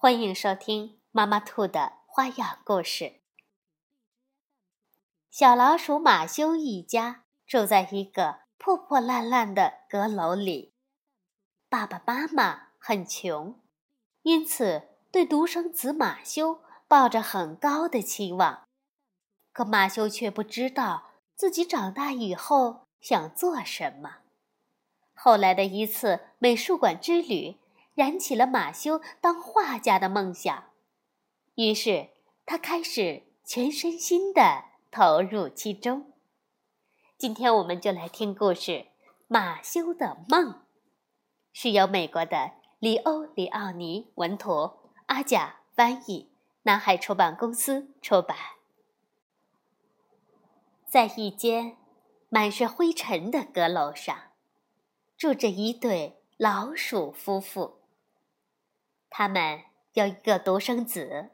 欢迎收听妈妈兔的花样故事。小老鼠马修一家住在一个破破烂烂的阁楼里，爸爸妈妈很穷，因此对独生子马修抱着很高的期望。可马修却不知道自己长大以后想做什么。后来的一次美术馆之旅。燃起了马修当画家的梦想，于是他开始全身心的投入其中。今天我们就来听故事《马修的梦》，是由美国的里欧·里奥尼文图，阿贾翻译，南海出版公司出版。在一间满是灰尘的阁楼上，住着一对老鼠夫妇。他们有一个独生子，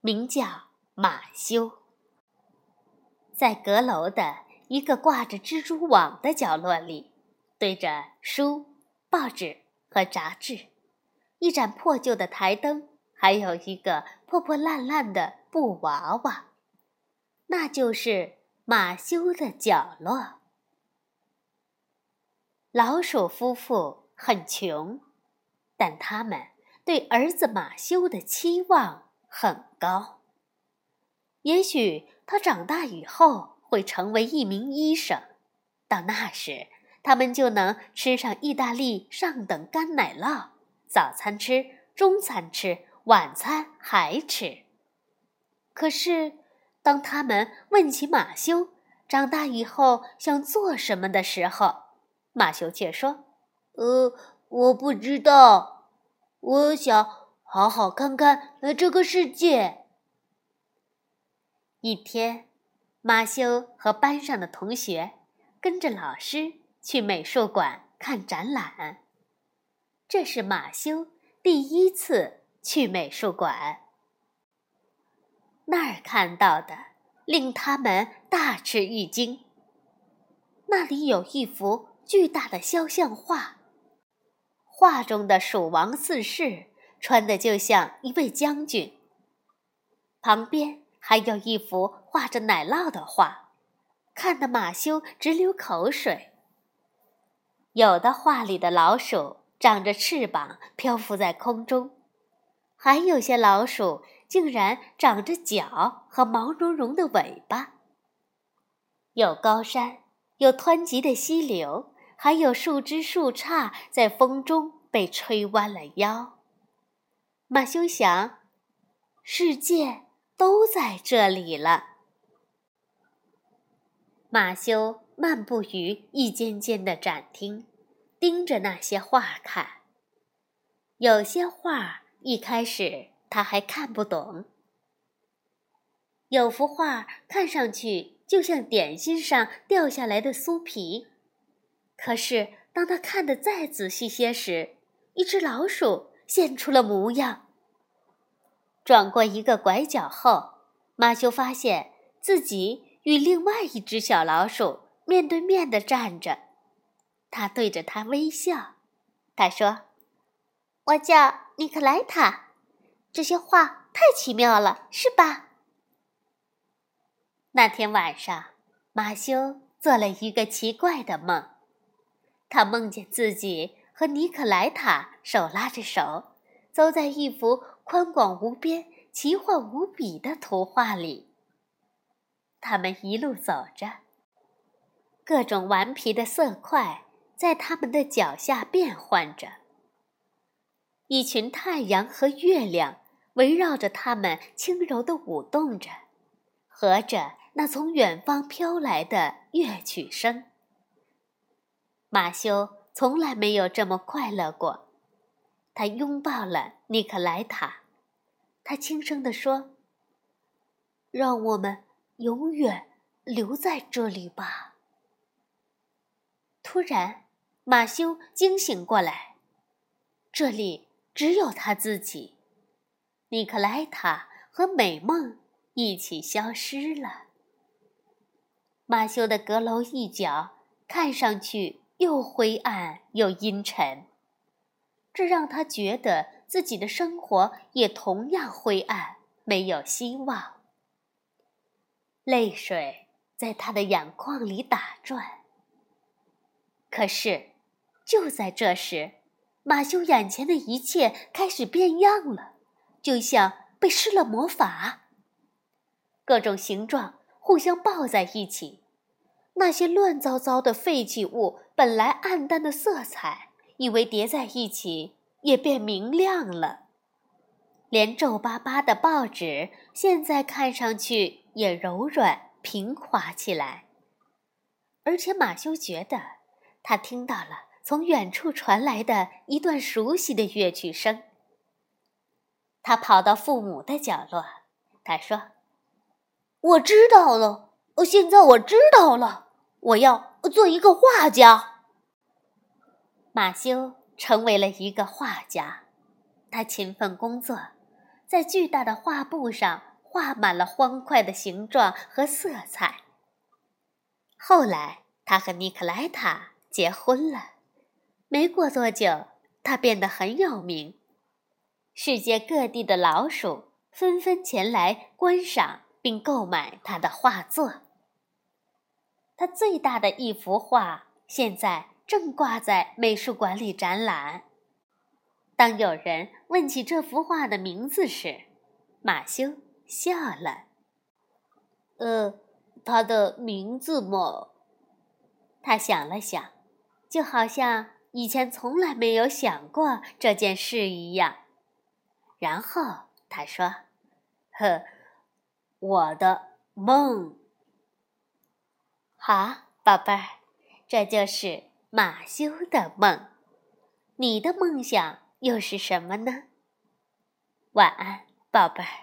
名叫马修。在阁楼的一个挂着蜘蛛网的角落里，堆着书、报纸和杂志，一盏破旧的台灯，还有一个破破烂烂的布娃娃。那就是马修的角落。老鼠夫妇很穷，但他们。对儿子马修的期望很高。也许他长大以后会成为一名医生，到那时他们就能吃上意大利上等干奶酪，早餐吃，中餐吃，晚餐还吃。可是，当他们问起马修长大以后想做什么的时候，马修却说：“呃，我不知道。”我想好好看看呃这个世界。一天，马修和班上的同学跟着老师去美术馆看展览。这是马修第一次去美术馆，那儿看到的令他们大吃一惊。那里有一幅巨大的肖像画。画中的蜀王四世穿的就像一位将军。旁边还有一幅画着奶酪的画，看得马修直流口水。有的画里的老鼠长着翅膀漂浮在空中，还有些老鼠竟然长着脚和毛茸茸的尾巴。有高山，有湍急的溪流。还有树枝树杈在风中被吹弯了腰。马修想，世界都在这里了。马修漫步于一间间的展厅，盯着那些画看。有些画一开始他还看不懂。有幅画看上去就像点心上掉下来的酥皮。可是，当他看得再仔细些时，一只老鼠现出了模样。转过一个拐角后，马修发现自己与另外一只小老鼠面对面的站着。他对着他微笑。他说：“我叫尼克莱塔。这些画太奇妙了，是吧？”那天晚上，马修做了一个奇怪的梦。他梦见自己和尼可莱塔手拉着手，走在一幅宽广无边、奇幻无比的图画里。他们一路走着，各种顽皮的色块在他们的脚下变换着。一群太阳和月亮围绕着他们轻柔地舞动着，和着那从远方飘来的乐曲声。马修从来没有这么快乐过，他拥抱了尼克莱塔，他轻声地说：“让我们永远留在这里吧。”突然，马修惊醒过来，这里只有他自己。尼克莱塔和美梦一起消失了。马修的阁楼一角看上去又灰暗又阴沉，这让他觉得自己的生活也同样灰暗，没有希望。泪水在他的眼眶里打转。可是，就在这时，马修眼前的一切开始变样了，就像被施了魔法。各种形状互相抱在一起。那些乱糟糟的废弃物，本来暗淡的色彩，因为叠在一起，也变明亮了。连皱巴巴的报纸，现在看上去也柔软平滑起来。而且马修觉得，他听到了从远处传来的一段熟悉的乐曲声。他跑到父母的角落，他说：“我知道了。”哦，现在我知道了，我要做一个画家。马修成为了一个画家，他勤奋工作，在巨大的画布上画满了欢快的形状和色彩。后来，他和尼克莱塔结婚了，没过多久，他变得很有名，世界各地的老鼠纷纷前来观赏。并购买他的画作。他最大的一幅画现在正挂在美术馆里展览。当有人问起这幅画的名字时，马修笑了。“呃，他的名字嘛……”他想了想，就好像以前从来没有想过这件事一样。然后他说：“呵。”我的梦，好，宝贝儿，这就是马修的梦。你的梦想又是什么呢？晚安，宝贝儿。